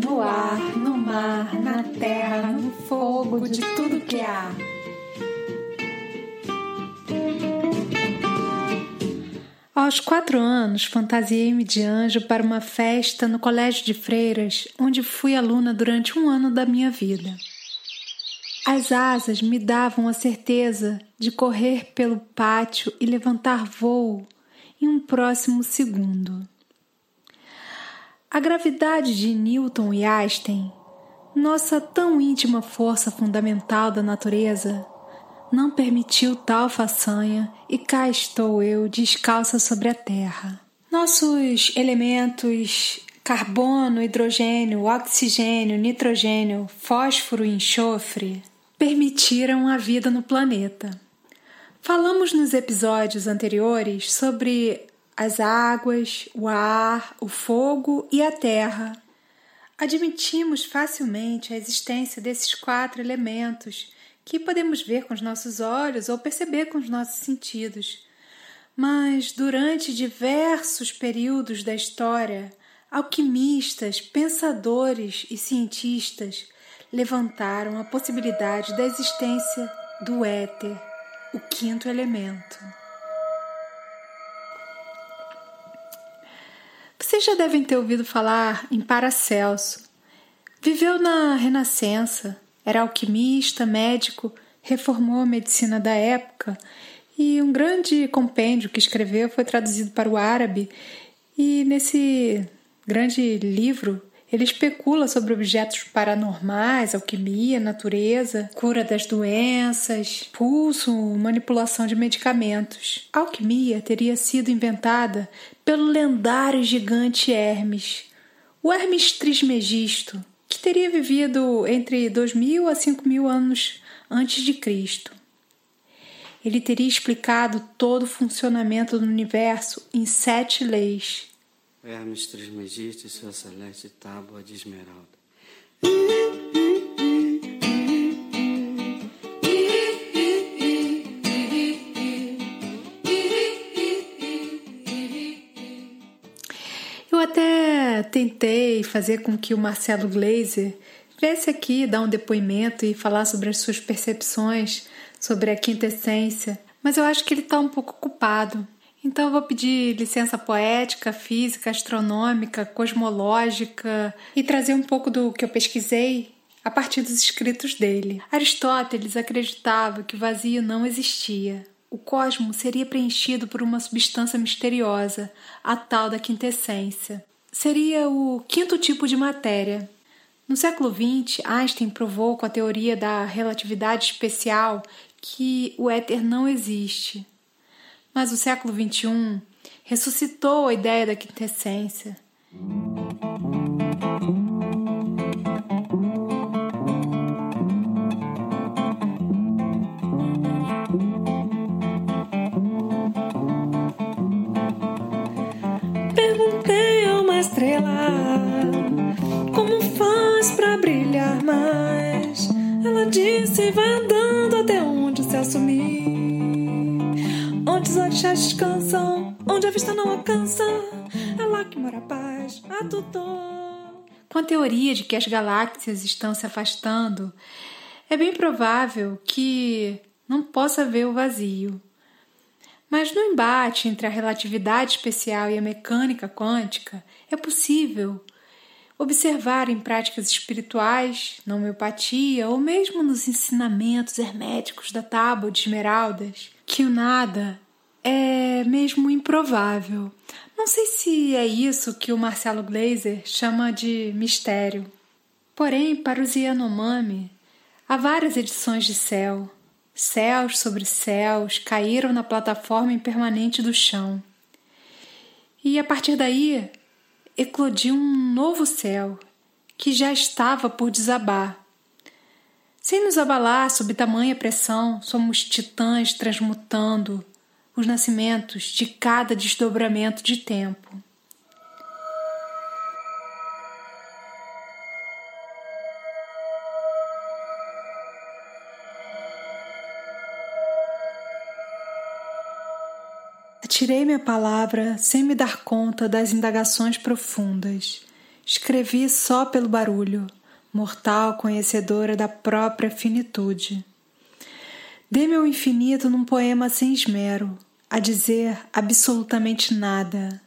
no ar, no mar, na terra, no fogo, de tudo que há. Aos quatro anos, fantasiei-me de anjo para uma festa no colégio de freiras, onde fui aluna durante um ano da minha vida. As asas me davam a certeza de correr pelo pátio e levantar voo em um próximo segundo. A gravidade de Newton e Einstein, nossa tão íntima força fundamental da natureza, não permitiu tal façanha e cá estou eu descalça sobre a terra. Nossos elementos carbono, hidrogênio, oxigênio, nitrogênio, fósforo e enxofre permitiram a vida no planeta. Falamos nos episódios anteriores sobre as águas, o ar, o fogo e a terra. Admitimos facilmente a existência desses quatro elementos que podemos ver com os nossos olhos ou perceber com os nossos sentidos. Mas durante diversos períodos da história, alquimistas, pensadores e cientistas levantaram a possibilidade da existência do éter, o quinto elemento. Vocês já devem ter ouvido falar em Paracelso. Viveu na Renascença, era alquimista, médico, reformou a medicina da época e um grande compêndio que escreveu foi traduzido para o árabe. E nesse grande livro ele especula sobre objetos paranormais, alquimia, natureza, cura das doenças, pulso, manipulação de medicamentos. A alquimia teria sido inventada pelo lendário gigante Hermes, o Hermes Trismegisto, que teria vivido entre 2000 a 5000 anos antes de Cristo. Ele teria explicado todo o funcionamento do universo em sete leis Hermes Trismegisto e sua celeste tábua de esmeralda. Eu até tentei fazer com que o Marcelo Glazer viesse aqui dar um depoimento e falar sobre as suas percepções sobre a quinta essência, mas eu acho que ele está um pouco ocupado. Então eu vou pedir licença poética, física, astronômica, cosmológica e trazer um pouco do que eu pesquisei a partir dos escritos dele. Aristóteles acreditava que o vazio não existia. O cosmos seria preenchido por uma substância misteriosa, a tal da quintessência. Seria o quinto tipo de matéria. No século XX, Einstein provou com a teoria da relatividade especial que o éter não existe. Mas o século XXI ressuscitou a ideia da quintessência. Perguntei a uma estrela como faz para brilhar mais. Ela disse: vai andando orixás descansam, onde a vista não alcança, é lá que mora a paz, a tutor. Com a teoria de que as galáxias estão se afastando, é bem provável que não possa haver o vazio. Mas no embate entre a relatividade especial e a mecânica quântica, é possível observar em práticas espirituais, na homeopatia ou mesmo nos ensinamentos herméticos da tábua de esmeraldas, que o nada é mesmo improvável. Não sei se é isso que o Marcelo Glazer chama de mistério. Porém, para os Yanomami, há várias edições de céu. Céus sobre céus caíram na plataforma impermanente do chão. E a partir daí eclodiu um novo céu que já estava por desabar. Sem nos abalar sob tamanha pressão, somos titãs transmutando os nascimentos de cada desdobramento de tempo. Atirei minha palavra sem me dar conta das indagações profundas Escrevi só pelo barulho, mortal conhecedora da própria finitude. Dê-me ao infinito num poema sem esmero, a dizer absolutamente nada.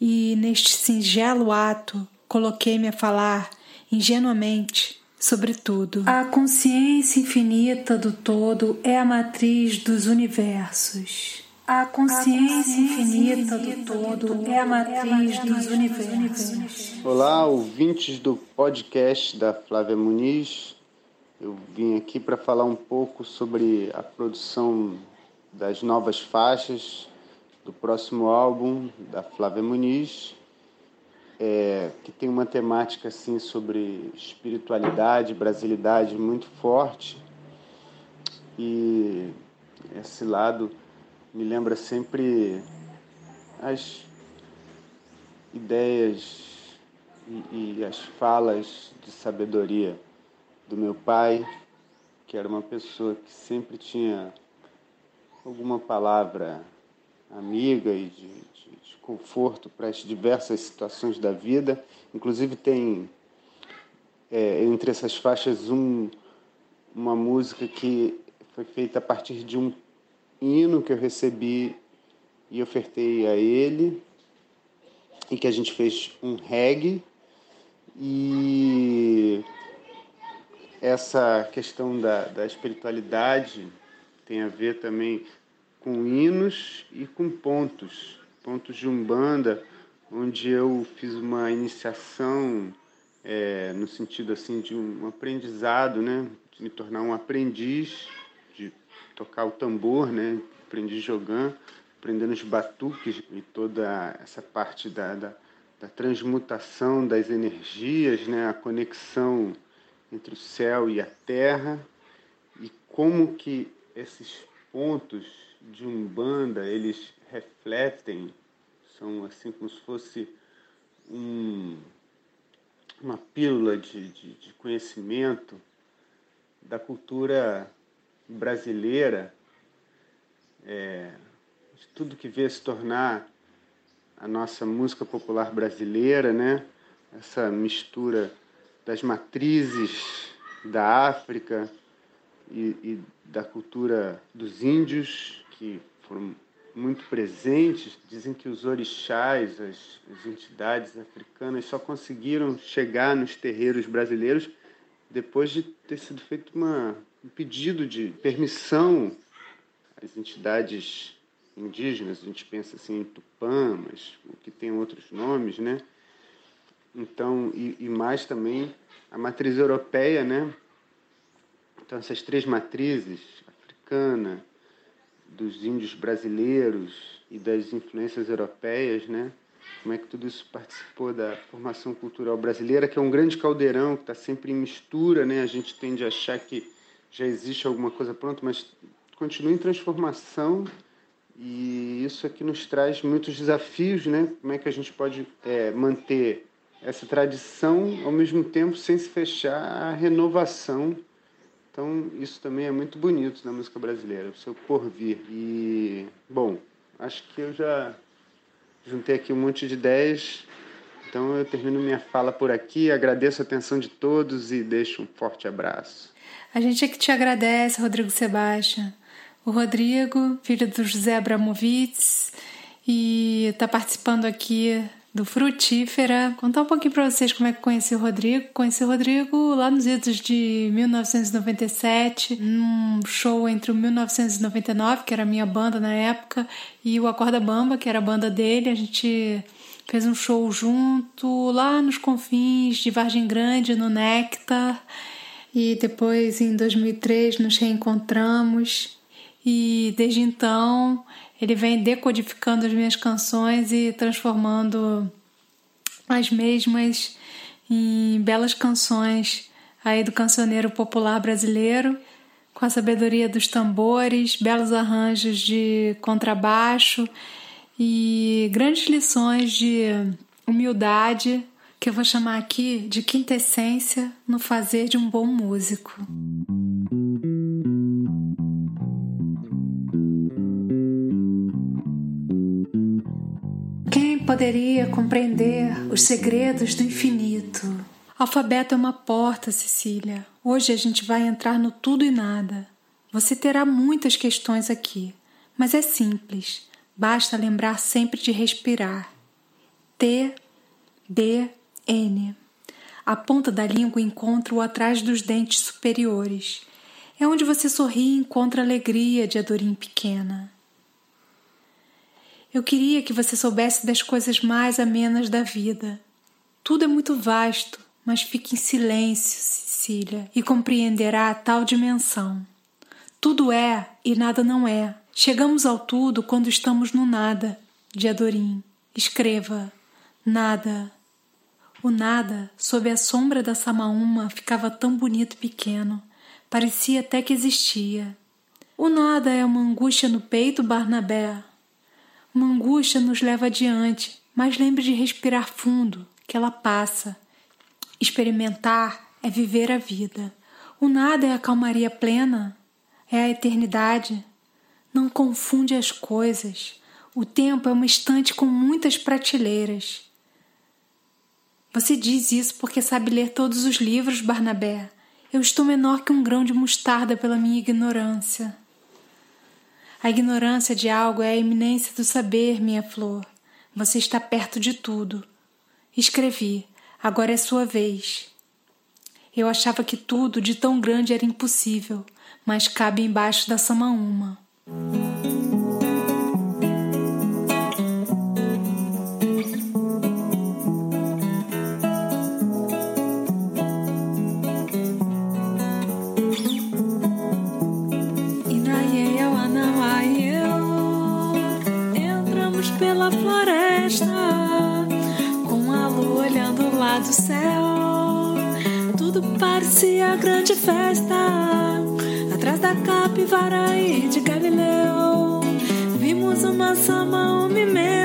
E neste singelo ato coloquei-me a falar ingenuamente sobre tudo. A consciência infinita do todo é a matriz dos universos. A consciência infinita do todo é a matriz dos universos. Olá, ouvintes do podcast da Flávia Muniz. Eu vim aqui para falar um pouco sobre a produção das novas faixas do próximo álbum da Flávia Muniz, é, que tem uma temática assim sobre espiritualidade, brasilidade muito forte. E esse lado me lembra sempre as ideias e, e, as falas de sabedoria do meu pai, que era uma pessoa que sempre tinha alguma palavra amiga e de, de, de conforto para as diversas situações da vida. Inclusive tem é, entre essas faixas um, uma música que foi feita a partir de um hino que eu recebi e ofertei a ele, e que a gente fez um reggae. E essa questão da, da espiritualidade tem a ver também com hinos e com pontos, pontos de umbanda, onde eu fiz uma iniciação é, no sentido assim de um aprendizado, né, de me tornar um aprendiz tocar o tambor, né? Aprendi jogando, aprendendo os batuques e toda essa parte da, da, da transmutação das energias, né? A conexão entre o céu e a terra e como que esses pontos de umbanda eles refletem, são assim como se fosse um, uma pílula de, de, de conhecimento da cultura brasileira, é, de tudo que veio se tornar a nossa música popular brasileira, né? essa mistura das matrizes da África e, e da cultura dos índios, que foram muito presentes. Dizem que os orixás, as, as entidades africanas, só conseguiram chegar nos terreiros brasileiros depois de ter sido feita uma um pedido de permissão às entidades indígenas, a gente pensa assim em Tupã, mas o que tem outros nomes, né? Então, e, e, mais também a matriz europeia, né? Então, essas três matrizes, africana, dos índios brasileiros e das influências europeias, né? Como é que tudo isso participou da formação cultural brasileira, que é um grande caldeirão que está sempre em mistura, né? A gente tende a achar que já existe alguma coisa pronta, mas continua em transformação e isso aqui nos traz muitos desafios, né? Como é que a gente pode é, manter essa tradição ao mesmo tempo sem se fechar à renovação? Então isso também é muito bonito na música brasileira, o seu porvir. E bom, acho que eu já juntei aqui um monte de ideias. Então eu termino minha fala por aqui, agradeço a atenção de todos e deixo um forte abraço. A gente é que te agradece, Rodrigo Sebastião. O Rodrigo, filho do José Abramovitz, e está participando aqui do Frutífera. Contar um pouquinho para vocês como é que conheci o Rodrigo. Conheci o Rodrigo lá nos idos de 1997, num show entre o 1999, que era a minha banda na época, e o Acorda Bamba, que era a banda dele. A gente fez um show junto lá nos confins de Vargem Grande, no Nectar e depois em 2003 nos reencontramos e desde então ele vem decodificando as minhas canções e transformando as mesmas em belas canções aí do cancioneiro popular brasileiro, com a sabedoria dos tambores, belos arranjos de contrabaixo e grandes lições de humildade que eu vou chamar aqui de quintessência no fazer de um bom músico. Poderia compreender os segredos do infinito. Alfabeto é uma porta, Cecília. Hoje a gente vai entrar no tudo e nada. Você terá muitas questões aqui, mas é simples. Basta lembrar sempre de respirar. T, D, N. A ponta da língua encontra o atrás dos dentes superiores. É onde você sorri e encontra a alegria de Adorim pequena. Eu queria que você soubesse das coisas mais amenas da vida. Tudo é muito vasto, mas fique em silêncio, Cecília, e compreenderá a tal dimensão. Tudo é e nada não é. Chegamos ao tudo quando estamos no nada, de Adorim. Escreva: nada. O nada, sob a sombra da Samaúma, ficava tão bonito e pequeno, parecia até que existia. O nada é uma angústia no peito, Barnabé. Uma angústia nos leva adiante, mas lembre de respirar fundo, que ela passa. Experimentar é viver a vida. O nada é a calmaria plena, é a eternidade. Não confunde as coisas. O tempo é uma estante com muitas prateleiras. Você diz isso porque sabe ler todos os livros, Barnabé. Eu estou menor que um grão de mostarda pela minha ignorância. A ignorância de algo é a eminência do saber, minha flor. Você está perto de tudo. Escrevi, agora é sua vez. Eu achava que tudo de tão grande era impossível, mas cabe embaixo da samaúma. Da capivara e de Galileu, vimos uma uma imensa.